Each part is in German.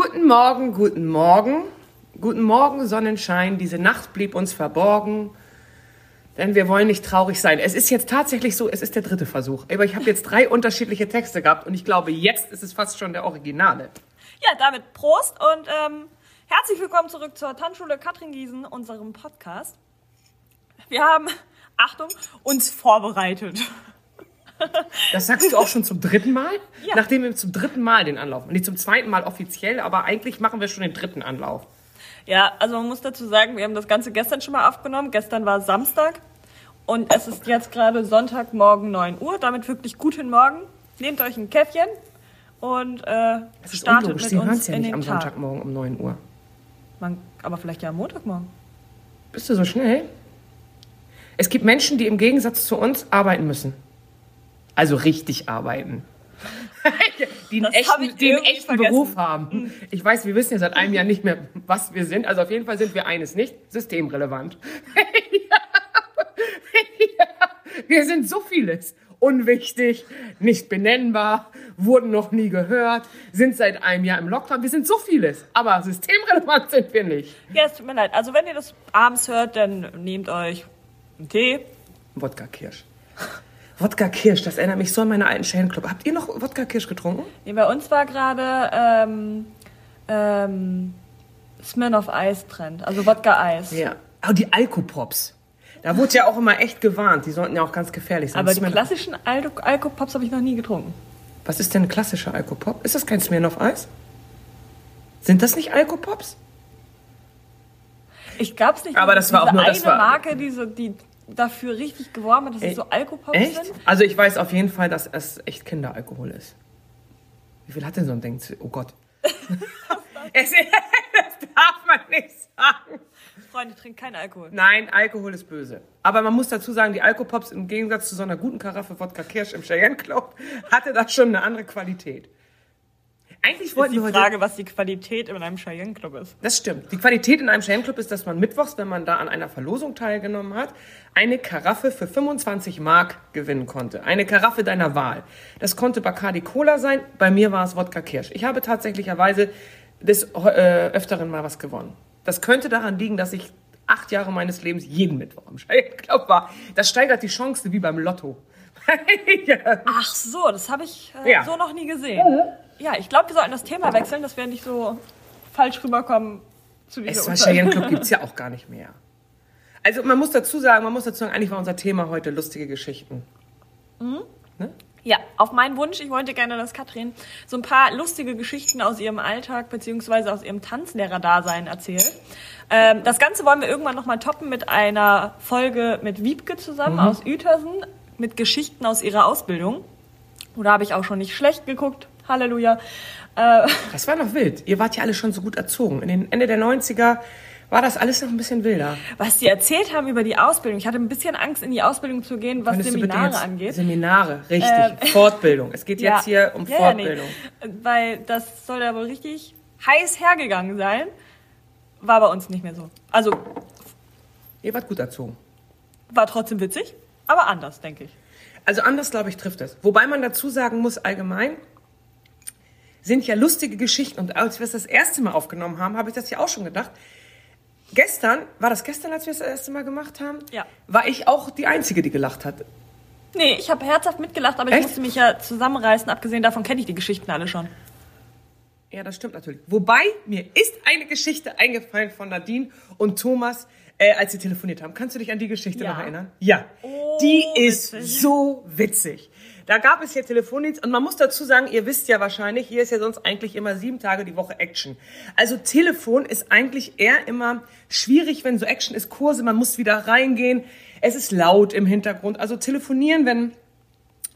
Guten Morgen, guten Morgen. Guten Morgen, Sonnenschein. Diese Nacht blieb uns verborgen. Denn wir wollen nicht traurig sein. Es ist jetzt tatsächlich so, es ist der dritte Versuch. Aber ich habe jetzt drei unterschiedliche Texte gehabt und ich glaube, jetzt ist es fast schon der Originale. Ja, damit Prost und ähm, herzlich willkommen zurück zur Tanzschule Katrin Giesen, unserem Podcast. Wir haben, Achtung, uns vorbereitet. Das sagst du auch schon zum dritten Mal? Ja. Nachdem wir zum dritten Mal den Anlauf, nicht zum zweiten Mal offiziell, aber eigentlich machen wir schon den dritten Anlauf. Ja, also man muss dazu sagen, wir haben das Ganze gestern schon mal aufgenommen. Gestern war Samstag und es ist jetzt gerade Sonntagmorgen 9 Uhr. Damit wirklich guten Morgen. Nehmt euch ein Käffchen und äh, Das ist startet unlogisch. mit Sie uns ja in nicht den am Tag. Sonntagmorgen um 9 Uhr. Man, aber vielleicht ja am Montagmorgen. Bist du so schnell? Es gibt Menschen, die im Gegensatz zu uns arbeiten müssen. Also richtig arbeiten. die einen Das hab ich echten, die einen echten. Beruf haben. Ich weiß, wir wissen ja seit einem Jahr nicht mehr, was wir sind. Also auf jeden Fall sind wir eines nicht, systemrelevant. ja, wir sind so vieles. Unwichtig, nicht benennbar, wurden noch nie gehört, sind seit einem Jahr im Lockdown. Wir sind so vieles, aber systemrelevant sind wir nicht. Ja, es tut mir leid. Also wenn ihr das abends hört, dann nehmt euch einen Tee. Wodka Kirsch. Wodka Kirsch, das erinnert mich so an meine alten Club. Habt ihr noch Wodka Kirsch getrunken? Nee, bei uns war gerade ähm, ähm, Smirnoff Eis Trend, also Wodka Eis. Ja. Oh, die Alkopops. Da wurde ja auch immer echt gewarnt. Die sollten ja auch ganz gefährlich sein. Aber die Smirnoff- klassischen Alko Alkopops habe ich noch nie getrunken. Was ist denn ein klassischer Alkopop? Ist das kein Smirnoff Eis? Sind das nicht Alkopops? Ich glaube es nicht. Aber das war auch nur- das eine war- Marke, die, so, die dafür richtig geworben dass es so Alkopops Echt? sind. Also ich weiß auf jeden Fall, dass es echt Kinderalkohol ist. Wie viel hat denn so ein Ding? Oh Gott. es, das darf man nicht sagen. Freunde, trinkt keinen Alkohol. Nein, Alkohol ist böse. Aber man muss dazu sagen, die Alkopops im Gegensatz zu so einer guten Karaffe Wodka Kirsch im Cheyenne Club hatte das schon eine andere Qualität. Eigentlich wollten die wir heute... Frage, was die Qualität in einem Cheyenne Club ist. Das stimmt. Die Qualität in einem Cheyenne Club ist, dass man mittwochs, wenn man da an einer Verlosung teilgenommen hat, eine Karaffe für 25 Mark gewinnen konnte. Eine Karaffe deiner Wahl. Das konnte Bacardi Cola sein, bei mir war es Wodka Kirsch. Ich habe tatsächlicherweise des äh, Öfteren mal was gewonnen. Das könnte daran liegen, dass ich acht Jahre meines Lebens jeden Mittwoch im Cheyenne Club war. Das steigert die Chance wie beim Lotto. ja. Ach so, das habe ich äh, Ja. so noch nie gesehen. Ja, ich glaube, wir sollten das Thema wechseln, dass wir nicht so falsch rüberkommen zu dieser Es. Cheyenne Club gibt's ja auch gar nicht mehr. Also man muss dazu sagen, man muss dazu sagen, eigentlich war unser Thema heute lustige Geschichten. Ja, auf meinen Wunsch. Ich wollte gerne, dass Katrin so ein paar lustige Geschichten aus ihrem Alltag beziehungsweise aus ihrem Tanzlehrer-Dasein erzählt. Ähm, das Ganze wollen wir irgendwann nochmal toppen mit einer Folge mit Wiebke zusammen aus Uetersen mit Geschichten aus ihrer Ausbildung. Oder habe ich auch schon nicht schlecht geguckt. Halleluja. Äh, Das war noch wild. Ihr wart ja alle schon so gut erzogen. In den Ende der 90er war das alles noch ein bisschen wilder. was sie erzählt haben über die Ausbildung. Ich hatte ein bisschen Angst, in die Ausbildung zu gehen, was Könntest Seminare angeht. Seminare, richtig. Fortbildung. Es geht jetzt hier um Ja, ja, nee. Fortbildung. Weil das soll ja wohl richtig heiß hergegangen sein. War bei uns nicht mehr so. Also Ihr wart gut erzogen. war trotzdem witzig, aber anders, denke ich. Also anders, glaube ich, trifft es. Wobei man dazu sagen muss, allgemein sind ja lustige Geschichten. Und als wir es das erste Mal aufgenommen haben, habe ich das ja auch schon gedacht. Gestern, war das gestern, als wir es das erste Mal gemacht haben? Ja. War ich auch die Einzige, die gelacht hat. Nee, ich habe herzhaft mitgelacht, aber ich Echt? musste mich ja zusammenreißen. Abgesehen davon kenne ich die Geschichten alle schon. Ja, das stimmt natürlich. Wobei, mir ist eine Geschichte eingefallen von Nadine und Thomas, äh, als sie telefoniert haben. Kannst du dich an die Geschichte Ja. noch erinnern? Ja. Oh, die ist witzig. so witzig. Da gab es ja Telefondienst und man muss dazu sagen, ihr wisst ja wahrscheinlich, hier ist ja sonst eigentlich immer sieben Tage die Woche Action. Also Telefon ist eigentlich eher immer schwierig, wenn so Action ist, Kurse, man muss wieder reingehen. Es ist laut im Hintergrund. Also telefonieren, wenn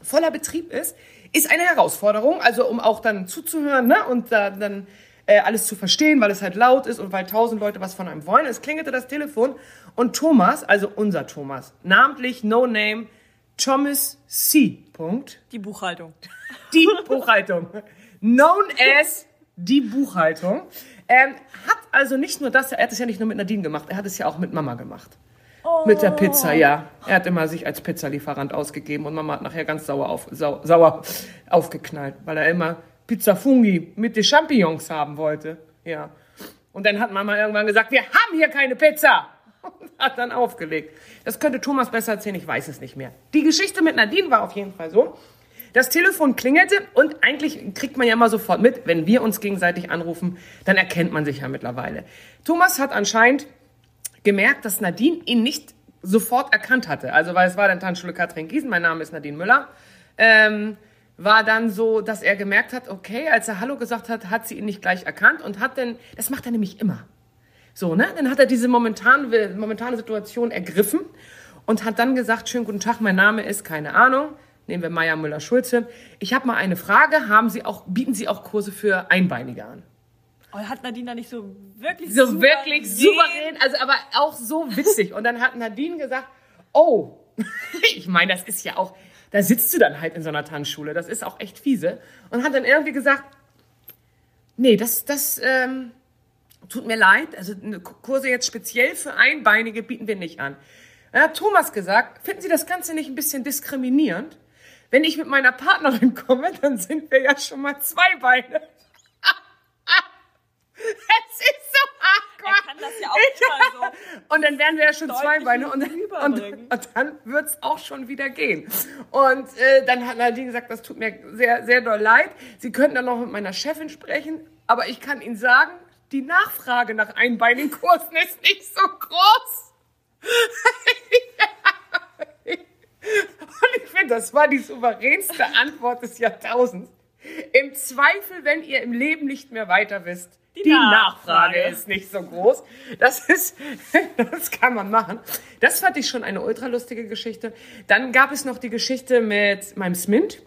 voller Betrieb ist, ist eine Herausforderung. Also um auch dann zuzuhören ne? und da, dann äh, alles zu verstehen, weil es halt laut ist und weil tausend Leute was von einem wollen. Es klingelte das Telefon und Thomas, also unser Thomas, namentlich No Name Thomas C. Punkt, Die Buchhaltung. die Buchhaltung, known as die Buchhaltung, ähm, hat also nicht nur das, er hat es ja nicht nur mit Nadine gemacht, er hat es ja auch mit Mama gemacht. Mit der Pizza, ja. Er hat immer sich als Pizzalieferant ausgegeben und Mama hat nachher ganz sauer, auf, sau, sauer aufgeknallt, weil er immer Pizza Fungi mit den Champignons haben wollte. Ja. Und dann hat Mama irgendwann gesagt, wir haben hier keine Pizza. Und hat dann aufgelegt. Das könnte Thomas besser erzählen, ich weiß es nicht mehr. Die Geschichte mit Nadine war auf jeden Fall so. Das Telefon klingelte und eigentlich kriegt man ja mal sofort mit, wenn wir uns gegenseitig anrufen, dann erkennt man sich ja mittlerweile. Thomas hat anscheinend gemerkt, dass Nadine ihn nicht sofort erkannt hatte. Also, weil es war dann Tanzschule Katrin Giesen, mein Name ist Nadine Müller. Ähm, war dann so, dass er gemerkt hat, okay, als er Hallo gesagt hat, hat sie ihn nicht gleich erkannt und hat dann, das macht er nämlich immer. So, ne? Dann hat er diese momentane, momentane Situation ergriffen und hat dann gesagt, schönen guten Tag, mein Name ist, keine Ahnung, nehmen wir Meier Müller-Schulze. Ich habe mal eine Frage, haben Sie auch, bieten Sie auch Kurse für Einbeinige an? Oh, hat Nadine da nicht so wirklich So wirklich souverän, also aber auch so witzig. Und dann hat Nadine gesagt, oh, ich meine, das ist ja auch, da sitzt du dann halt in so einer Tanzschule, das ist auch echt fiese. Und hat dann irgendwie gesagt, nee, das, das, ähm, tut mir leid, also Kurse jetzt speziell für Einbeinige bieten wir nicht an. Dann hat Thomas gesagt, finden Sie das Ganze nicht ein bisschen diskriminierend? Wenn ich mit meiner Partnerin komme, dann sind wir ja schon mal zwei Beine. Es ist so hardcore. Er kann das ja auch mal so. Und dann wären wir ja schon zwei Beine und, und, und dann wird es auch schon wieder gehen. Und äh, dann hat Nadine gesagt, das tut mir sehr, sehr doll leid. Sie könnten dann noch mit meiner Chefin sprechen, aber ich kann Ihnen sagen, die Nachfrage nach einbeinigen Kursen ist nicht so groß. Und ich finde, das war die souveränste Antwort des Jahrtausends. Im Zweifel, wenn ihr im Leben nicht mehr weiter wisst, die, die Nachfrage. Nachfrage. ist nicht so groß. Das ist, das kann man machen. Das fand ich schon eine ultra lustige Geschichte. Dann gab es noch die Geschichte mit meinem Smint,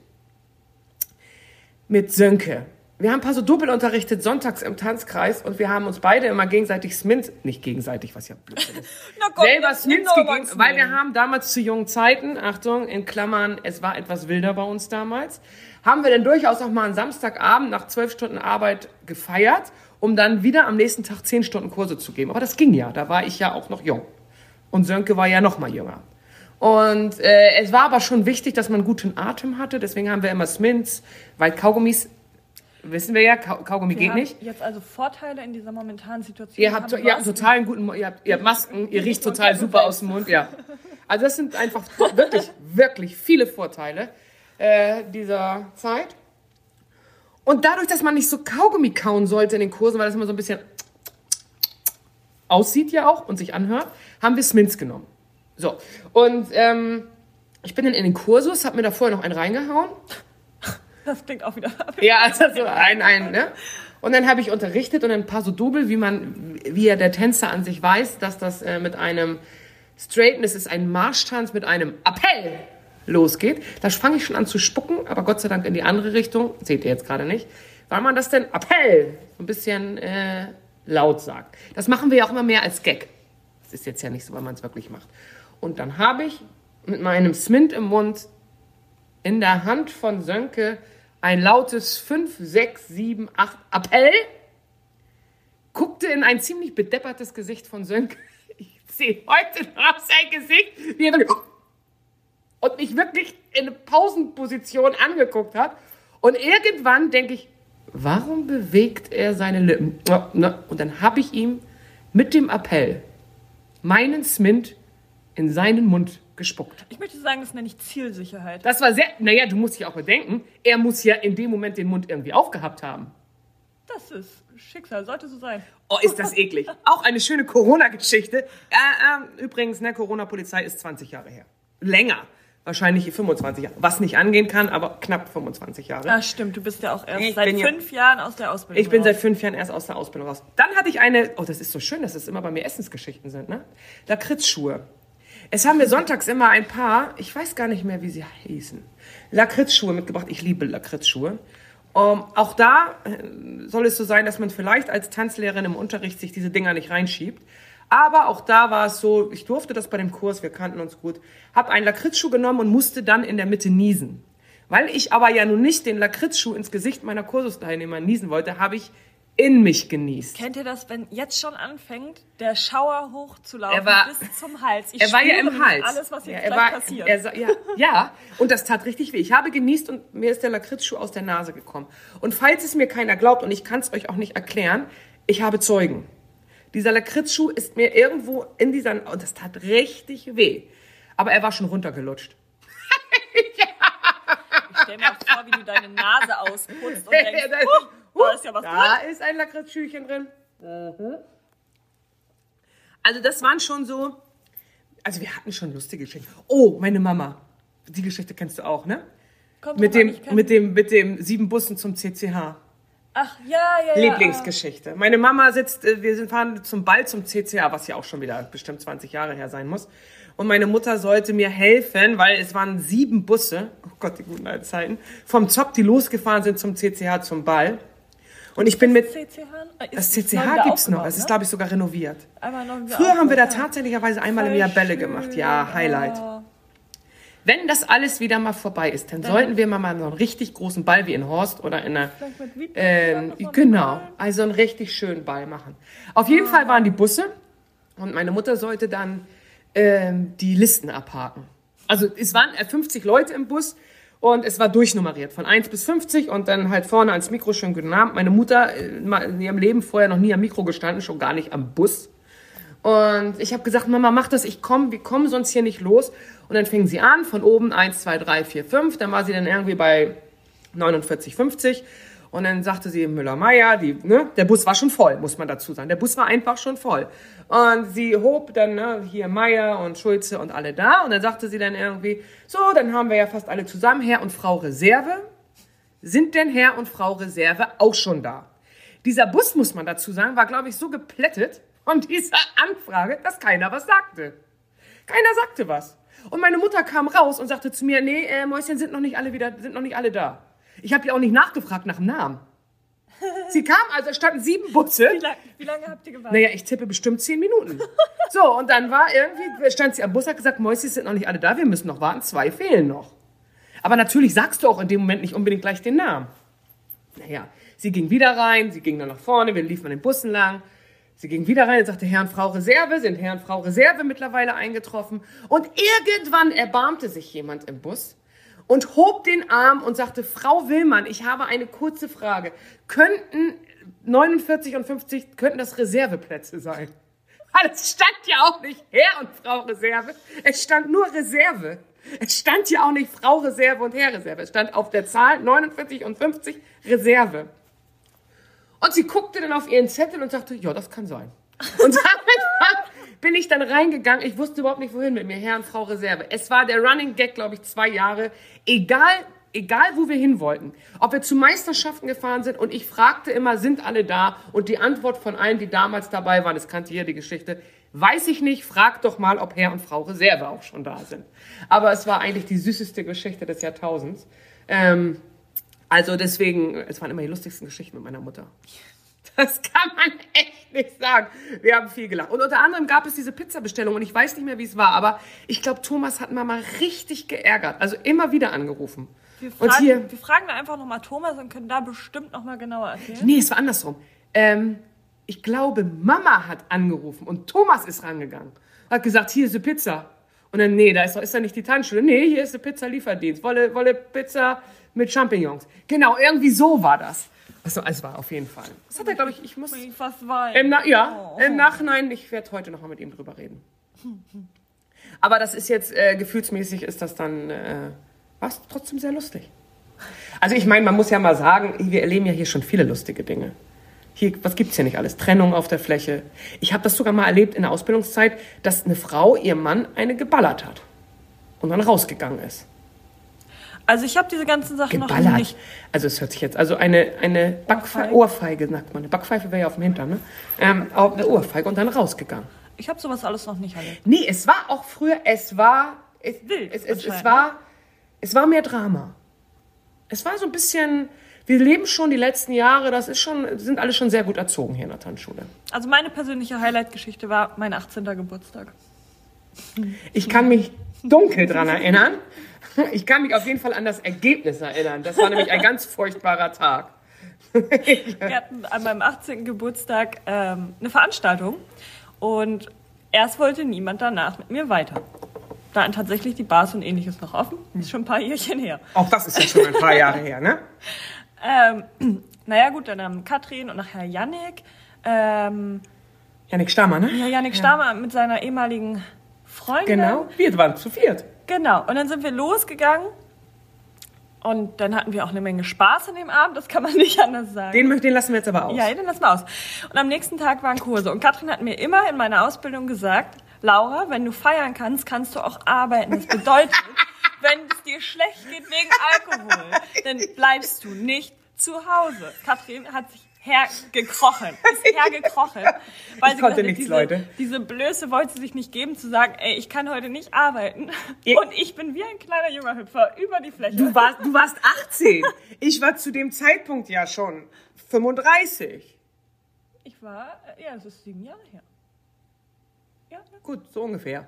mit Sönke. Wir haben ein paar so Doppel unterrichtet sonntags im Tanzkreis und wir haben uns beide immer gegenseitig Smint, nicht gegenseitig, was ja Blödsinn ist, Gott, selber Smints gegeben, weil wir haben damals zu jungen Zeiten, Achtung, in Klammern, es war etwas wilder bei uns damals, haben wir dann durchaus auch mal einen Samstagabend nach zwölf Stunden Arbeit gefeiert um dann wieder am nächsten Tag zehn Stunden Kurse zu geben. Aber das ging ja, da war ich ja auch noch jung. Und Sönke war ja noch mal jünger. Und äh, es war aber schon wichtig, dass man guten Atem hatte. Deswegen haben wir immer Smints, weil Kaugummis, wissen wir ja, Kaugummi wir geht nicht. Jetzt also Vorteile in dieser momentanen Situation. Ihr habt, ihr habt total einen guten, ihr habt, ihr habt Masken, ihr riecht total super aus dem Mund, ja. Also das sind einfach wirklich, wirklich viele Vorteile äh, dieser Zeit. Und dadurch, dass man nicht so Kaugummi kauen sollte in den Kursen, weil das immer so ein bisschen aussieht ja auch und sich anhört, haben wir Smints genommen. So, und ähm, ich bin dann in den Kursus, habe mir da vorher noch einen reingehauen. Das klingt auch wieder. ja, also so ein, ein, ne? Und dann habe ich unterrichtet und ein paar so Double, wie man, wie ja der Tänzer an sich weiß, dass das äh, mit einem Straighten, es ist ein Marschtanz mit einem Appell losgeht. Da fange ich schon an zu spucken, aber Gott sei Dank in die andere Richtung. Seht ihr jetzt gerade nicht. Weil man das denn Appell so ein bisschen äh, laut sagt. Das machen wir ja auch immer mehr als Gag. Das ist jetzt ja nicht so, weil man es wirklich macht. Und dann habe ich mit meinem Smint im Mund in der Hand von Sönke ein lautes 5, 6, 7, 8 Appell, guckte in ein ziemlich bedeppertes Gesicht von Sönke. Ich sehe heute noch sein Gesicht, wie er und mich wirklich in eine Pausenposition angeguckt hat. Und irgendwann denke ich, warum bewegt er seine Lippen? Und dann habe ich ihm mit dem Appell meinen Smint in seinen Mund gespuckt. Ich möchte sagen, das nenne ich Zielsicherheit. Das war sehr, naja, du musst dich auch bedenken, er muss ja in dem Moment den Mund irgendwie aufgehabt haben. Das ist Schicksal, sollte so sein. Oh, ist das eklig. Auch eine schöne Corona-Geschichte. Äh, äh, übrigens, ne, Corona-Polizei ist 20 Jahre her. Länger wahrscheinlich 25 Jahre. Was nicht angehen kann, aber knapp 25 Jahre. Ah, stimmt. Du bist ja auch erst ich seit fünf ja, Jahren aus der Ausbildung Ich bin raus. seit fünf Jahren erst aus der Ausbildung raus. Dann hatte ich eine, oh, das ist so schön, dass es immer bei mir Essensgeschichten sind, ne? Lakritzschuhe. Es haben mir sonntags immer ein paar, ich weiß gar nicht mehr, wie sie hießen, Lakritzschuhe mitgebracht. Ich liebe Lakritzschuhe. Um, auch da äh, soll es so sein, dass man vielleicht als Tanzlehrerin im Unterricht sich diese Dinger nicht reinschiebt. Aber auch da war es so, ich durfte das bei dem Kurs, wir kannten uns gut, habe einen Lakritzschuh genommen und musste dann in der Mitte niesen. Weil ich aber ja nun nicht den Lakritzschuh ins Gesicht meiner Kursusteilnehmer niesen wollte, habe ich in mich genießt. Kennt ihr das, wenn jetzt schon anfängt, der Schauer hochzulaufen Er war- bis zum Hals? Ich er war ja im Hals. alles, was jetzt ja, er war, passiert. Er, ja, ja, und das tat richtig weh. Ich habe genießt und mir ist der Lakritzschuh aus der Nase gekommen. Und falls es mir keiner glaubt, und ich kann es euch auch nicht erklären, ich habe Zeugen. Dieser Lakritzschuh ist mir irgendwo in dieser, und das tat richtig weh. Aber er war schon runtergelutscht. ich stell mir auch vor, wie du deine Nase ausputzt und denkst, da ist ja was da drin. ist ein Lakritzschüchen drin. Mhm. Also das waren schon so, also wir hatten schon lustige Geschichten. Oh, meine Mama. Die Geschichte kennst du auch, ne? Kommt Mit dem, mit dem, mit dem sieben Bussen zum CCH. Ach, ja, ja, ja. Lieblingsgeschichte. Meine Mama sitzt, äh, wir sind fahren zum Ball zum CCH, was ja auch schon wieder bestimmt 20 Jahre her sein muss. Und meine Mutter sollte mir helfen, weil es waren sieben Busse, oh Gott, die guten alten Zeiten, vom Zopp, die losgefahren sind zum CCH zum Ball. Und ich bin mit? Äh, das CCH wieder gibt's noch, es ist ne? glaube ich sogar renoviert. Früher haben wir da tatsächlicherweise einmal im Jahr Bälle gemacht. Ja, Highlight. Oh. Wenn das alles wieder mal vorbei ist, dann sollten wir mal mal so einen richtig großen Ball wie in Horst oder in einer davon genau, also einen richtig schönen Ball machen. Auf jeden Fall waren die Busse und meine Mutter sollte dann ähm, die Listen abhaken. Also es waren äh, 50 Leute im Bus und es war durchnummeriert von 1 bis 50 und dann halt vorne ans Mikro schön guten Abend. Meine Mutter äh, in ihrem Leben vorher noch nie am Mikro gestanden, schon gar nicht am Bus. Und ich habe gesagt, Mama, mach das, ich komme, wir kommen sonst hier nicht los. Und dann fing sie an, von oben 1, 2, 3, 4, 5. Dann war sie dann irgendwie bei 49,50. Und dann sagte sie Müller-Meyer, ne, der Bus war schon voll, muss man dazu sagen. Der Bus war einfach schon voll. Und sie hob dann, ne, hier Meier und Schulze und alle da. Und dann sagte sie dann irgendwie, so, dann haben wir ja fast alle zusammen, Herr und Frau Reserve. Sind denn Herr und Frau Reserve auch schon da? Dieser Bus, muss man dazu sagen, war, glaube ich, so geplättet von dieser Anfrage, dass keiner was sagte. Keiner sagte was. Und meine Mutter kam raus und sagte zu mir, nee, äh, Mäuschen sind noch nicht alle wieder, sind noch nicht alle da. Ich habe ja auch nicht nachgefragt nach dem Namen. Sie kam, also es standen sieben Busse. Wie, lang, wie lange habt ihr gewartet? Naja, ich tippe bestimmt zehn Minuten. So, und dann war irgendwie, stand sie am Bus, hat gesagt, Mäuschen sind noch nicht alle da, wir müssen noch warten, zwei fehlen noch. Aber natürlich sagst du auch in dem Moment nicht unbedingt gleich den Namen. Naja, sie ging wieder rein, sie ging dann nach vorne, wir liefen an den Bussen lang. Sie ging wieder rein und sagte, Herr und Frau Reserve, sind Herr und Frau Reserve mittlerweile eingetroffen. Und irgendwann erbarmte sich jemand im Bus und hob den Arm und sagte, Frau Willmann, ich habe eine kurze Frage. Könnten 49 und 50, könnten das Reserveplätze sein? Weil es stand ja auch nicht Herr und Frau Reserve, es stand nur Reserve. Es stand ja auch nicht Frau Reserve und Herr Reserve. Es stand auf der Zahl 49 und 50 Reserve. Und sie guckte dann auf ihren Zettel und sagte, ja, das kann sein. Und damit war- bin ich dann reingegangen. Ich wusste überhaupt nicht, wohin mit mir, Herr und Frau Reserve. Es war der Running Gag, glaube ich, zwei Jahre. Egal, egal, wo wir hin wollten. Ob wir zu Meisterschaften gefahren sind und ich fragte immer, sind alle da? Und die Antwort von allen, die damals dabei waren, das kannte jeder die Geschichte, weiß ich nicht, frag doch mal, ob Herr und Frau Reserve auch schon da sind. Aber es war eigentlich die süßeste Geschichte des Jahrtausends. Ähm, also deswegen, es waren immer die lustigsten Geschichten mit meiner Mutter. Das kann man echt nicht sagen. Wir haben viel gelacht. Und unter anderem gab es diese Pizzabestellung und ich weiß nicht mehr, wie es war, aber ich glaube, Thomas hat Mama richtig geärgert. Also immer wieder angerufen. Wir und fragen, hier, wir fragen da einfach nochmal Thomas und können da bestimmt nochmal genauer erzählen. nee, es war andersrum. Ähm, ich glaube, Mama hat angerufen und Thomas ist rangegangen. Hat gesagt, hier ist die Pizza. Und dann, nee, da ist, doch- ist da nicht die Tanzschule. Nee, hier ist die Pizza-Lieferdienst. Wolle, wolle Pizza mit Champignons. Genau, irgendwie so war das. Also, es war auf jeden Fall. Das hat er, glaube ich, ich muss... Ich fast weinen. Im Na ja, Oh. im Nachhinein, ich werde heute noch mal mit ihm drüber reden. Aber das ist jetzt, äh, gefühlsmäßig ist das dann, äh, war trotzdem sehr lustig. Also ich meine, man muss ja mal sagen, wir erleben ja hier schon viele lustige Dinge. Hier, was gibt's hier nicht alles? Trennung auf der Fläche. Ich habe das sogar mal erlebt in der Ausbildungszeit, dass eine Frau ihrem Mann eine geballert hat und dann rausgegangen ist. Also ich habe diese ganzen Sachen noch Geballert. nicht. Also es hört sich jetzt, also eine, eine Backpfeife, Ohrfeige. Sagt man. Eine Backpfeife wäre ja auf dem Hintern, ne? Ähm, auch eine Ohrfeige und dann rausgegangen. Ich habe sowas alles noch nicht erlebt. Nee, es war auch früher, es war, es, Wild es, es, es war, es war mehr Drama. Es war so ein bisschen, wir leben schon die letzten Jahre, das ist schon, sind alle schon sehr gut erzogen hier in der Tanzschule. Also meine persönliche Highlight-Geschichte war mein 18. Geburtstag. Ich kann mich dunkel dran erinnern. Ich kann mich auf jeden Fall an das Ergebnis erinnern. Das war nämlich ein ganz furchtbarer Tag. Wir hatten an meinem 18. Geburtstag ähm, eine Veranstaltung und erst wollte niemand danach mit mir weiter. Da hatten tatsächlich die Bars und ähnliches noch offen. Ist schon ein paar Jährchen her. Auch das ist ja schon ein paar Jahre her, ne? Ähm, naja, gut, dann haben Katrin und nachher Yannick. Ähm, Janik Stammer, ne? ja, Yannick Stammer mit seiner ehemaligen Freundin. Genau. Wir waren zu viert. Genau. Und dann sind wir losgegangen. Und dann hatten wir auch eine Menge Spaß an dem Abend, das kann man nicht anders sagen. Den, den lassen wir jetzt aber aus. Ja, den lassen wir aus. Und am nächsten Tag waren Kurse. Und Katrin hat mir immer in meiner Ausbildung gesagt, Laura, wenn du feiern kannst, kannst du auch arbeiten. Das bedeutet, wenn es dir schlecht geht wegen Alkohol, dann bleibst du nicht zu Hause. Katrin hat sich hergekrochen, ist hergekrochen. Weil Ich konnte gesagt hat, nichts, diese, Leute. Diese Blöße wollte sie sich nicht geben, zu sagen, ey, ich kann heute nicht arbeiten. Ihr- Und ich bin wie ein kleiner junger Hüpfer über die Fläche. Du warst, du warst 18. Ich war zu dem Zeitpunkt ja schon 35. Ich war, äh, ja, es ist sieben Jahre her. Ja. Gut, so ungefähr.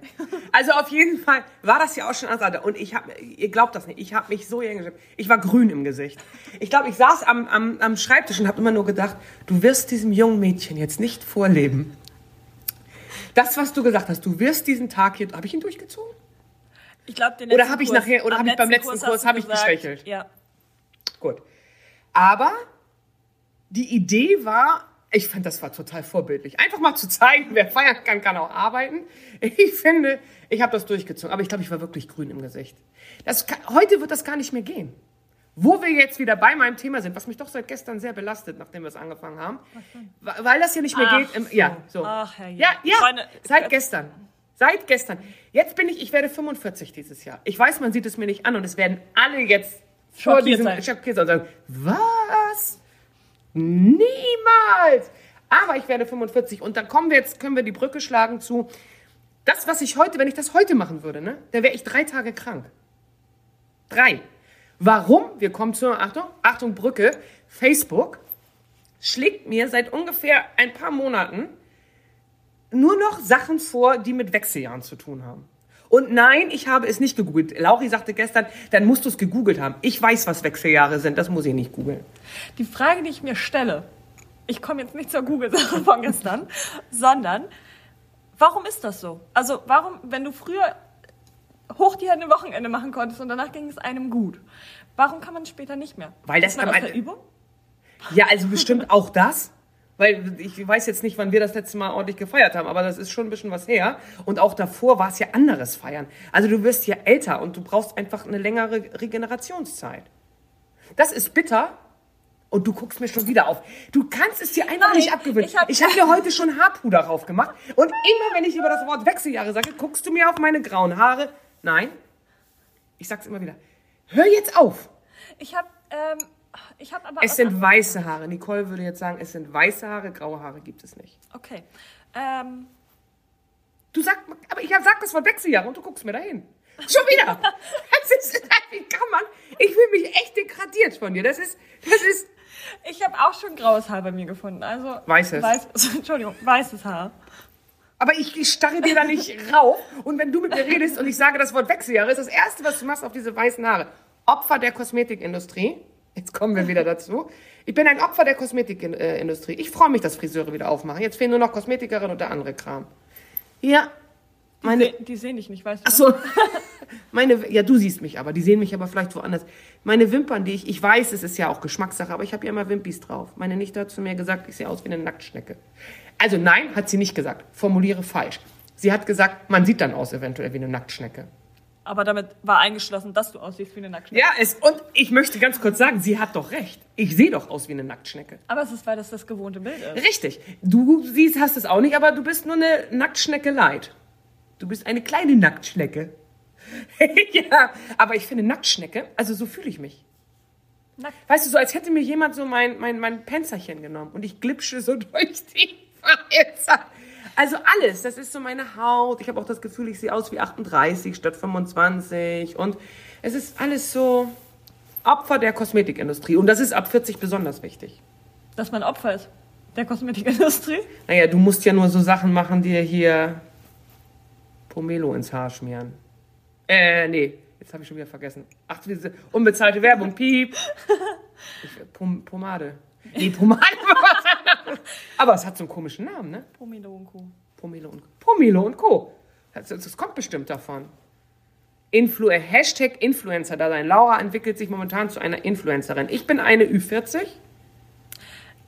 Also auf jeden Fall war das ja auch schon anders. Und ich habe, ihr glaubt das nicht, ich habe mich so hingeschrieben. Ich war grün im Gesicht. Ich glaube, ich saß am, am, am Schreibtisch und habe immer nur gedacht, du wirst diesem jungen Mädchen jetzt nicht vorleben. Das, was du gesagt hast, du wirst diesen Tag hier, habe ich ihn durchgezogen? Ich glaube, den Oder letzten hab ich Kurs- nachher- oder am hab ich beim letzten Kurs- du hab ich geschwächelt? Ja. Gut. Aber die Idee war, ich fand, das war total vorbildlich. Einfach mal zu zeigen, wer feiern kann, kann auch arbeiten. Ich finde, ich habe das durchgezogen. Aber ich glaube, ich war wirklich grün im Gesicht. Das heute wird das gar nicht mehr gehen. Wo wir jetzt wieder bei meinem Thema sind, was mich doch seit gestern sehr belastet, nachdem wir es angefangen haben, weil das hier nicht mehr Ach geht. Im, so. ja, so. Ach, Herr ja, ja, Freunde, seit äh, gestern. Seit gestern. Jetzt bin ich, ich werde 45 dieses Jahr. Ich weiß, man sieht es mir nicht an und es werden alle jetzt vor diesem sein. schockiert sein und sagen, was? Niemals! Aber ich werde 45 und dann kommen wir jetzt, können wir die Brücke schlagen zu das, was ich heute, wenn ich das heute machen würde, ne, dann wäre ich drei Tage krank. Drei. Warum? Wir kommen zur, Achtung, Achtung, Brücke. Facebook schlägt mir seit ungefähr ein paar Monaten nur noch Sachen vor, die mit Wechseljahren zu tun haben. Und nein, ich habe es nicht gegoogelt. Lauri sagte gestern, dann musst du es gegoogelt haben. Ich weiß, was Wechseljahre sind, das muss ich nicht googeln. Die Frage, die ich mir stelle, ich komme jetzt nicht zur Google-Sache von gestern, sondern warum ist das so? Also warum, wenn du früher hoch die Hände Wochenende machen konntest und danach ging es einem gut, warum kann man später nicht mehr? Weil das ist man aus der Übung? Ja, also bestimmt auch das. Weil ich weiß jetzt nicht, wann wir das letzte Mal ordentlich gefeiert haben, aber das ist schon ein bisschen was her. Und auch davor war es ja anderes Feiern. Also du wirst ja älter und du brauchst einfach eine längere Regenerationszeit. Das ist bitter. Und du guckst mir schon wieder auf. Du kannst es dir einfach Nein, nicht abgewöhnen. ich hab- habe mir heute schon Haarpuder drauf gemacht. Und immer, wenn ich über das Wort Wechseljahre sage, guckst du mir auf meine grauen Haare. Nein. Ich sag's immer wieder. Hör jetzt auf. Ich habe ähm, ich hab aber Es sind weiße Haare. Nicole würde jetzt sagen, es sind weiße Haare, graue Haare gibt es nicht. Okay. Ähm, Du sagst, aber ich sag das Wort Wechseljahre und du guckst mir dahin. Schon wieder. Das ist, wie kann man, ich fühle mich echt degradiert von dir. Das ist, das ist, ich habe auch schon graues Haar bei mir gefunden. Also Weißes. Weiß, Entschuldigung, weißes Haar. aber ich starre dir da nicht rauf. Und wenn du mit mir redest und ich sage das Wort Wechseljahre, ist das Erste, was du machst auf diese weißen Haare. Opfer der Kosmetikindustrie. Jetzt kommen wir wieder dazu. Ich bin ein Opfer der Kosmetikindustrie. Ich freue mich, dass Friseure wieder aufmachen. Jetzt fehlen nur noch Kosmetikerinnen und der andere Kram. Ja, meine, Die, die sehen dich nicht, weißt du? Ach so. Meine, ja, du siehst mich aber. Die sehen mich aber vielleicht woanders. Meine Wimpern, die ich, ich weiß, es ist ja auch Geschmackssache, aber ich habe ja immer Wimpis drauf. Meine Nichte hat zu mir gesagt, ich sehe aus wie eine Nacktschnecke. Also nein, hat sie nicht gesagt. Formuliere falsch. Sie hat gesagt, man sieht dann aus eventuell wie eine Nacktschnecke. Aber damit war eingeschlossen, dass du aussiehst wie eine Nacktschnecke. Ja, es, und ich möchte ganz kurz sagen, sie hat doch recht. Ich sehe doch aus wie eine Nacktschnecke. Aber es ist, weil das das gewohnte Bild ist. Richtig. Du siehst, hast es auch nicht, aber du bist nur eine Nacktschnecke light. Du bist eine kleine Nacktschnecke. ja, aber ich finde Nacktschnecke, also so fühle ich mich. Nackt. Weißt du, so als hätte mir jemand so mein, mein, mein Penzerchen genommen und ich glitsche so durch die Fenster. Also alles, das ist so meine Haut. Ich habe auch das Gefühl, ich sehe aus wie 38 statt 25 und es ist alles so Opfer der Kosmetikindustrie und das ist ab 40 besonders wichtig. Dass man Opfer ist der Kosmetikindustrie. Naja, du musst ja nur so Sachen machen, dir hier Pomelo ins Haar schmieren. Äh, nee, jetzt habe ich schon wieder vergessen. Ach, diese unbezahlte Werbung, piep. Ich, Pom Pomade. Nee, Pomade. Aber es hat so einen komischen Namen, ne? Pomelo und Co. Pomelo und, Pomelo und Co. Das, das kommt bestimmt davon. Influ Hashtag Influencer da sein. Laura entwickelt sich momentan zu einer Influencerin. Ich bin eine Ü40.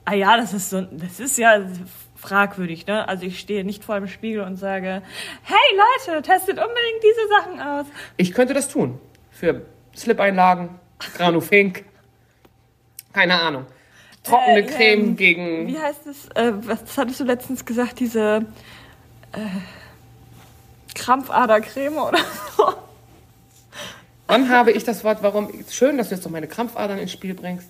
Ah ja, das ist so, das ist ja fragwürdig, ne? Also ich stehe nicht vor dem Spiegel und sage, hey Leute, testet unbedingt diese Sachen aus. Ich könnte das tun. Für Slip-Einlagen, Granufink, keine Ahnung. Trockene Äh, Creme ähm, gegen. Wie heißt es, äh, was hattest du letztens gesagt, diese äh, Krampfadercreme oder so? Wann habe ich das Wort, warum? Schön, dass du jetzt noch meine Krampfadern ins Spiel bringst.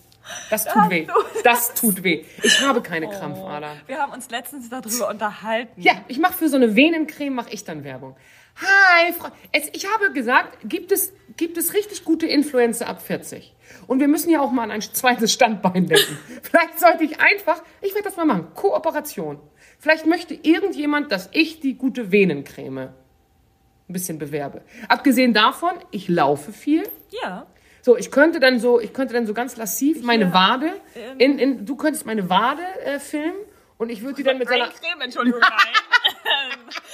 Das tut weh. Das tut weh. Ich habe keine Krampfadern. Wir haben uns letztens darüber unterhalten. Ja, ich mache für so eine Venencreme mache ich dann Werbung. Hi, Frau. Ich habe gesagt, gibt es, gibt es richtig gute Influencer ab 40? Und wir müssen ja auch mal an ein zweites Standbein denken. Vielleicht sollte ich einfach, ich werde das mal machen, Kooperation. Vielleicht möchte irgendjemand, dass ich die gute Venencreme ein bisschen bewerbe. Abgesehen davon, ich laufe viel. Ja. So, ich könnte dann so, ich könnte dann so ganz lassiv meine Ja, Wade, ähm. in, in, du könntest meine Wade äh, filmen und ich würde die dann mit so einer, Eincreme, Entschuldigung, nein.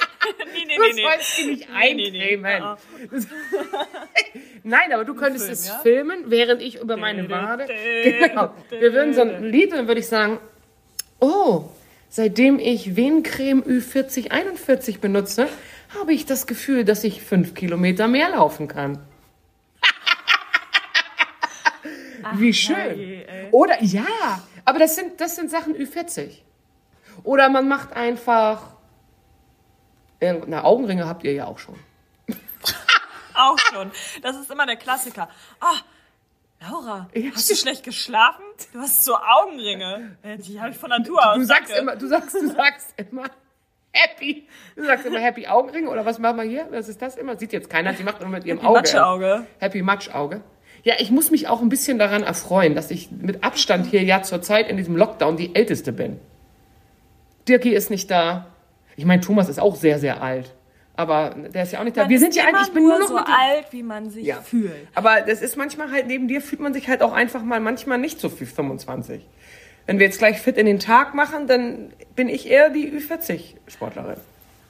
nee, nee, nee. sollst du nicht eincremen. Ah, Nein, aber du könntest Film, es ja? filmen, während ich über meine Wade. Genau. Wir würden so ein Lied, und dann würde ich sagen, oh, seitdem ich Venencreme Ü40 41 benutze, habe ich das Gefühl, dass ich fünf Kilometer mehr laufen kann. Wie schön. herrje, ey. Oder ja, aber das sind, das sind Sachen Ü40. Oder man macht einfach. Na, Augenringe habt ihr ja auch schon. Auch schon. Das ist immer der Klassiker. Ah, Laura, Ja, hast du schlecht geschlafen? Du hast so Augenringe. Äh, Die habe ich von Natur aus. Du sagst danke. immer, du sagst, du sagst immer Happy. Du sagst immer Happy Augenringe oder was machen wir hier? Was ist das immer? Sieht jetzt keiner, sie macht immer mit ihrem Happy Auge. Matschauge. Happy Matschauge. Ja, ich muss mich auch ein bisschen daran erfreuen, dass ich mit Abstand hier ja zurzeit in diesem Lockdown die Älteste bin. Dirki ist nicht da. Ich meine, Thomas ist auch sehr, sehr alt. Aber der ist ja auch nicht da. Man Wir ist sind ja eigentlich, ich bin nur noch so alt, wie man sich Ja. fühlt. Aber das ist manchmal halt, neben dir fühlt man sich halt auch einfach mal manchmal nicht so wie 25. Wenn wir jetzt gleich fit in den Tag machen, dann bin ich eher die Ü40-Sportlerin.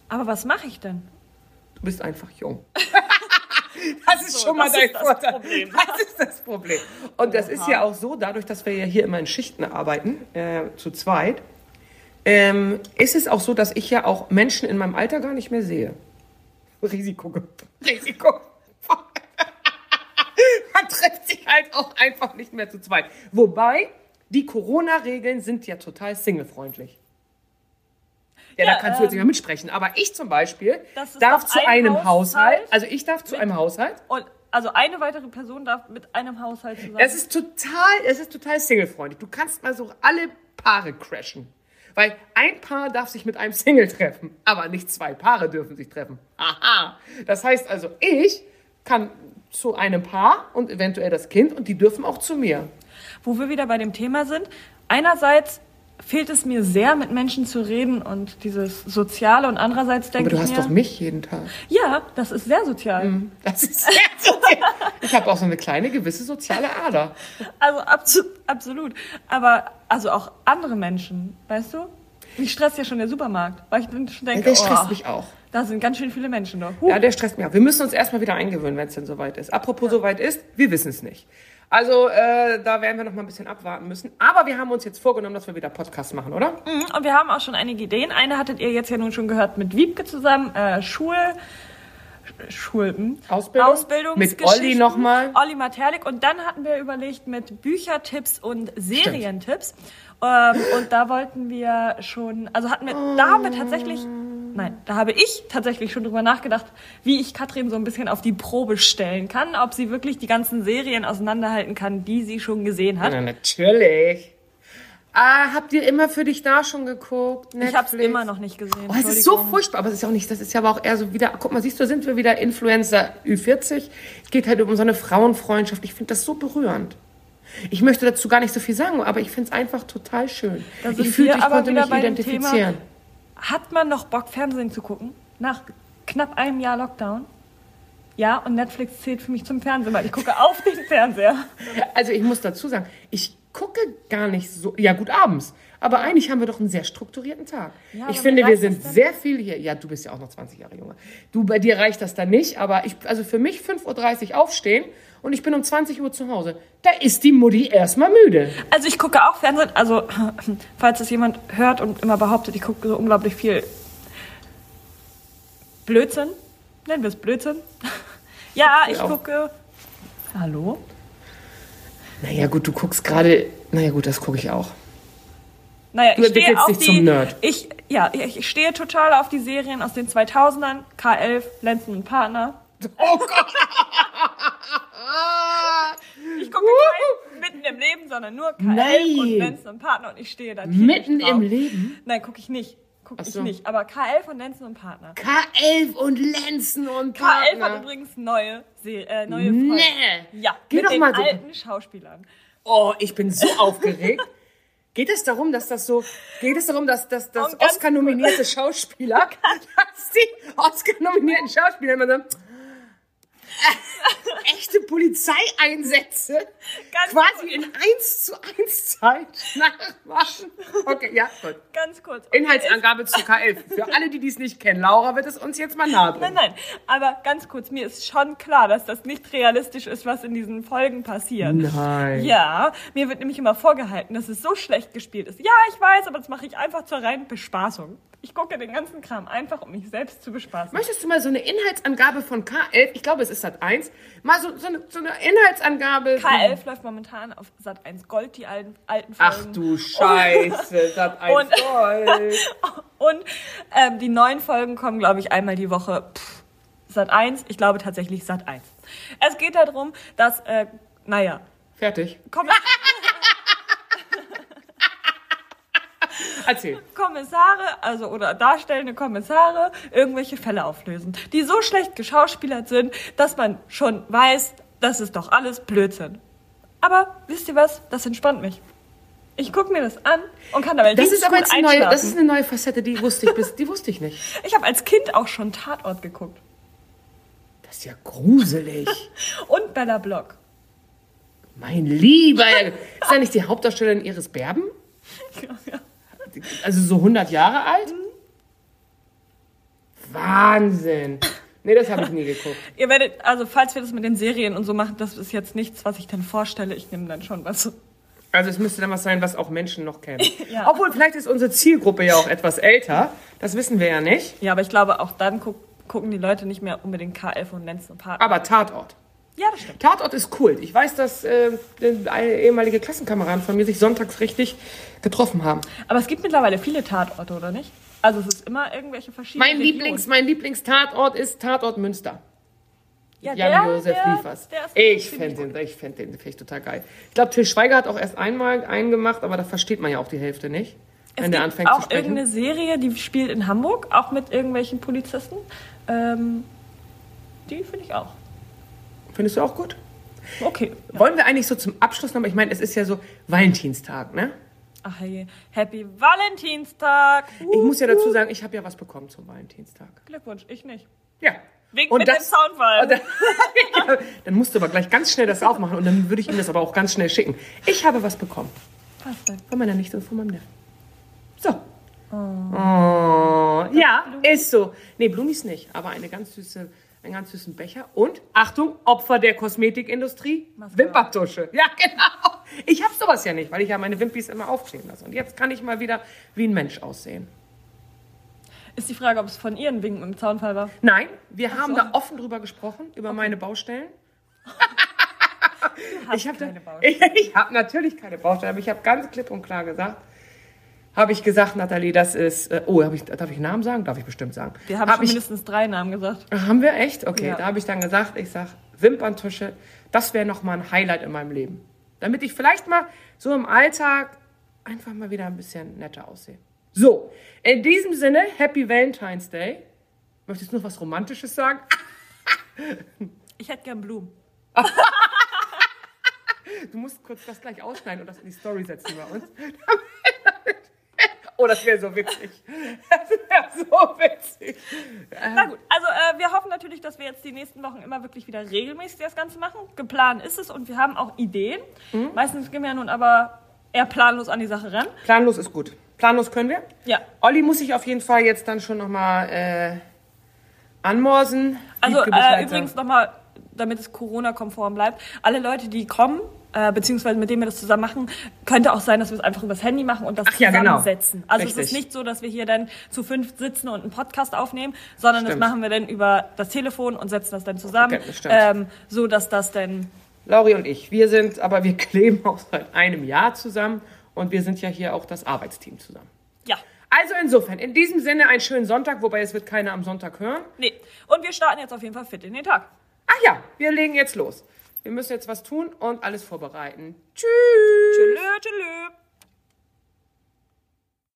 Aber was mache ich denn? Du bist einfach jung. das ist so, schon mal das dein ist Vorteil. Problem. Das ist das Problem. Und das ist ja auch so, dadurch, dass wir ja hier immer in Schichten arbeiten, äh, zu zweit, ähm, ist es auch so, dass ich ja auch Menschen in meinem Alter gar nicht mehr sehe. Risiko. Risiko. Man trifft sich halt auch einfach nicht mehr zu zweit. Wobei, die Corona-Regeln sind ja total singlefreundlich. Ja, Ja, da kannst du jetzt ähm, nicht mehr mitsprechen. Aber ich zum Beispiel darf zu ein einem Haushalt, Haushalt also ich darf zu einem Haushalt. Und also eine weitere Person darf mit einem Haushalt zusammen. Es ist total, es ist total singlefreundlich. Du kannst mal so alle Paare crashen. Weil ein Paar darf sich mit einem Single treffen, aber nicht zwei Paare dürfen sich treffen. Aha. Das heißt also, ich kann zu einem Paar und eventuell das Kind und die dürfen auch zu mir. Wo wir wieder bei dem Thema sind. Einerseits fehlt es mir sehr, mit Menschen zu reden und dieses Soziale und andererseits denke Aber du ich hast mir, doch mich jeden Tag. ja, das ist sehr sozial. Das ist sehr sozial. Ich habe auch so eine kleine gewisse soziale Ader. Also abso absolut. Aber also auch andere Menschen, weißt du? Mich stresst ja schon der Supermarkt, weil ich schon denke, Der stresst oh, mich auch. da sind ganz schön viele Menschen da. Huh. Ja, der stresst mich auch. Wir müssen uns erstmal wieder eingewöhnen, wenn es denn soweit ist. Apropos soweit ist, wir wissen es nicht. Also äh, da werden wir noch mal ein bisschen abwarten müssen. Aber wir haben uns jetzt vorgenommen, dass wir wieder Podcasts machen, oder? Mhm, Und wir haben auch schon einige Ideen. Eine hattet ihr jetzt ja nun schon gehört mit Wiebke zusammen. Äh, Schul... Schul... hm? Ausbildung? Ausbildungsgeschichten. Mit Olli noch mal. Olli Materlik. Und dann hatten wir überlegt mit Büchertipps und Serientipps. Ähm, und da wollten wir schon... Also hatten wir... Da haben wir tatsächlich... Nein, da habe ich tatsächlich schon drüber nachgedacht, wie ich Katrin so ein bisschen auf die Probe stellen kann, ob sie wirklich die ganzen Serien auseinanderhalten kann, die sie schon gesehen hat. Na, natürlich. Ah, habt ihr immer für dich da schon geguckt? Ich habe es immer noch nicht gesehen. Oh, es ist so furchtbar, aber es ist ja auch nicht, das ist ja aber auch eher so wieder, guck mal, siehst du, sind wir wieder Influencer Ü40. Es geht halt um so eine Frauenfreundschaft. Ich finde das so berührend. Ich möchte dazu gar nicht so viel sagen, aber ich finde es einfach total schön. Da sind ich fühlte, ich aber konnte mich identifizieren. Thema- Hat man noch Bock, Fernsehen zu gucken? Nach knapp einem Jahr Lockdown? Ja, und Netflix zählt für mich zum Fernsehen, weil ich gucke auf den Fernseher. Also ich muss dazu sagen, ich gucke gar nicht so. Ja, gut, abends. Aber eigentlich haben wir doch einen sehr strukturierten Tag. Ja, ich finde, wir sind sehr viel hier. Ja, du bist ja auch noch 20 Jahre jünger. Du, bei dir reicht das dann nicht, aber ich, also für mich 5.30 Uhr aufstehen und ich bin um 20 Uhr zu Hause. Da ist die Mutti erstmal müde. Also ich gucke auch Fernsehen, also falls das jemand hört und immer behauptet, ich gucke so unglaublich viel Blödsinn, nennen wir es Blödsinn. ja, ich auch. gucke. Hallo? Naja, gut, du guckst gerade. Naja, gut, das gucke ich auch. Naja, ich stehe auf die. Ich, ja, ich stehe total auf die Serien aus den 2000ern, K11, Lenzen und Partner. Oh Gott! Ich gucke kein mitten im Leben, sondern nur K11 Nein. und Lenzen und Partner und ich stehe da Mitten drauf. im Leben? Nein, gucke ich nicht. Gucke Ach ich so. nicht. Aber K11 und Lenzen und Partner. K11 und Lenzen und K11 hat Partner. übrigens neue, Se äh, neue Folgen. Nee. Ja, Geh mit doch den mal so- alten Schauspielern. Oh, ich bin so aufgeregt. Geht es darum, dass das so, geht es darum, dass, dass, dass Oscar-nominierte Schauspieler, dass die Oscar-nominierten Schauspieler immer so, äh, echte Polizeieinsätze Ganz quasi in 1 zu 1 Zeit nachmachen? Okay, ja, gut. Ganz kurz. Inhaltsangabe zu K11. Für alle, die dies nicht kennen, Laura wird es uns jetzt mal nahe Nein, nein, aber ganz kurz, mir ist schon klar, dass das nicht realistisch ist, was in diesen Folgen passiert. Nein. Ja, mir wird nämlich immer vorgehalten, dass es so schlecht gespielt ist. Ja, ich weiß, aber das mache ich einfach zur reinen Bespaßung. Ich gucke den ganzen Kram einfach, um mich selbst zu bespaßen. Möchtest du mal so eine Inhaltsangabe von K11, ich glaube, es ist Sat 1, mal so, so, eine, so eine Inhaltsangabe. K11 läuft momentan auf Sat 1 Gold, die alten, alten Folgen. Ach du Scheiße, Sat 1 Und- Gold. Und ähm, die neuen Folgen kommen, glaube ich, einmal die Woche. Pff, Sat 1, ich glaube tatsächlich Sat 1. Es geht darum, dass, äh, naja, Fertig. Komm Erzähl. Kommissare, also oder darstellende Kommissare, irgendwelche Fälle auflösen, die so schlecht geschauspielert sind, dass man schon weiß, das ist doch alles Blödsinn. Aber wisst ihr was? Das entspannt mich. Ich gucke mir das an und kann dabei Das ist aber jetzt eine neue, das ist eine neue Facette, die wusste ich bis, die wusste ich nicht. Ich habe als Kind auch schon Tatort geguckt. Das ist ja gruselig. Und Bella Block. Mein lieber. Ist ja nicht die Hauptdarstellerin Iris Berben? Also so 100 Jahre alt? Wahnsinn. Nee, das habe ich nie geguckt. Ihr werdet, also falls wir das mit den Serien und so machen, das ist jetzt nichts, was ich dann vorstelle. Ich nehme dann schon was. Also es müsste dann was sein, was auch Menschen noch kennen. Ja. Obwohl, vielleicht ist unsere Zielgruppe ja auch etwas älter. Das wissen wir ja nicht. Ja, aber ich glaube, auch dann guck, gucken die Leute nicht mehr unbedingt K11 und Lenz und Partner. Aber Tatort. Ja, das stimmt. Tatort ist Kult. Ich weiß, dass äh, eine ehemalige Klassenkameraden von mir sich sonntags richtig getroffen haben. Aber es gibt mittlerweile viele Tatorte, oder nicht? Also es ist immer irgendwelche verschiedene Mein Regionen. Lieblings, mein Lieblingstatort ist Tatort Münster. ja, Jan-Josef der- Liefers. der Ich fände den, ich fänd den ich total geil. Ich glaube, Till Schweiger hat auch erst einmal einen gemacht, aber da versteht man ja auch die Hälfte nicht, Es wenn der anfängt zu auch sprechen. irgendeine Serie, die spielt in Hamburg, auch mit irgendwelchen Polizisten. Ähm, die finde ich auch. Findest du auch gut? Okay. Wollen wir eigentlich so zum Abschluss noch, ich meine, es ist ja so Valentinstag, ne? Ach hey, Happy Valentinstag. Ich muss ja dazu sagen, ich habe ja was bekommen zum Valentinstag. Glückwunsch, ich nicht. Ja. Wegen Und mit das- dem Soundfall. Und dann, dann musst du aber gleich ganz schnell das aufmachen und dann würde ich ihm das aber auch ganz schnell schicken. Ich habe was bekommen. Was denn? Von meiner Nichte und von meinem Neffen. So. Oh. Ja, ist so. Nee, Blumis nicht, aber eine ganz süße, einen ganz süßen Becher. Und, Achtung, Opfer der Kosmetikindustrie. Wimperntusche. Ja, genau. Ich habe sowas ja nicht, weil ich ja meine Wimpis immer aufziehen lasse. Und jetzt kann ich mal wieder wie ein Mensch aussehen. Ist die Frage, ob es von Ihren Winken im Zaunfall war. Nein, wir haben da offen drüber gesprochen, über meine Baustellen. ich habe habe natürlich keine Baustellen, aber ich habe ganz klipp und klar gesagt, habe ich gesagt, Nathalie, das ist, äh, oh, ich, darf ich einen Namen sagen? Darf ich bestimmt sagen. Wir haben Hab schon ich, mindestens drei Namen gesagt. haben wir echt? Okay, Ja. da habe ich dann gesagt, ich sag Wimperntusche, das wäre noch mal ein Highlight in meinem Leben. Damit ich vielleicht mal so im Alltag einfach mal wieder ein bisschen netter aussehe. So, in diesem Sinne, Happy Valentine's Day. Möchtest du noch was Romantisches sagen? Ich hätte gern Blumen. Du musst kurz das gleich ausschneiden und das in die Story setzen bei uns. oh, das wäre so witzig. Das wäre so witzig. Na gut, also äh, wir hoffen natürlich, dass wir jetzt die nächsten Wochen immer wirklich wieder regelmäßig das Ganze machen. Geplant ist es und wir haben auch Ideen. Mhm. Meistens gehen wir ja nun aber eher planlos an die Sache ran. Planlos ist gut. Planlos können wir. Ja. Olli muss sich auf jeden Fall jetzt dann schon nochmal äh, anmorsen. Also äh, übrigens nochmal, damit es Corona-konform bleibt, alle Leute, die kommen, äh, beziehungsweise mit denen wir das zusammen machen, könnte auch sein, dass wir es einfach übers Handy machen und das Ach ja, genau. zusammensetzen. Also es Richtig. ist nicht so, dass wir hier dann zu fünf sitzen und einen Podcast aufnehmen, sondern Stimmt. das machen wir dann über das Telefon und setzen das dann zusammen, Okay, stimmt. ähm, so dass das dann Lauri und ich, wir sind, aber wir kleben auch seit einem Jahr zusammen und wir sind ja hier auch das Arbeitsteam zusammen. ja. Also insofern, in diesem Sinne einen schönen Sonntag, wobei es wird keiner am Sonntag hören. Nee. Und wir starten jetzt auf jeden Fall fit in den Tag. Ach ja, wir legen jetzt los. Wir müssen jetzt was tun und alles vorbereiten. Tschüss. Tschüss.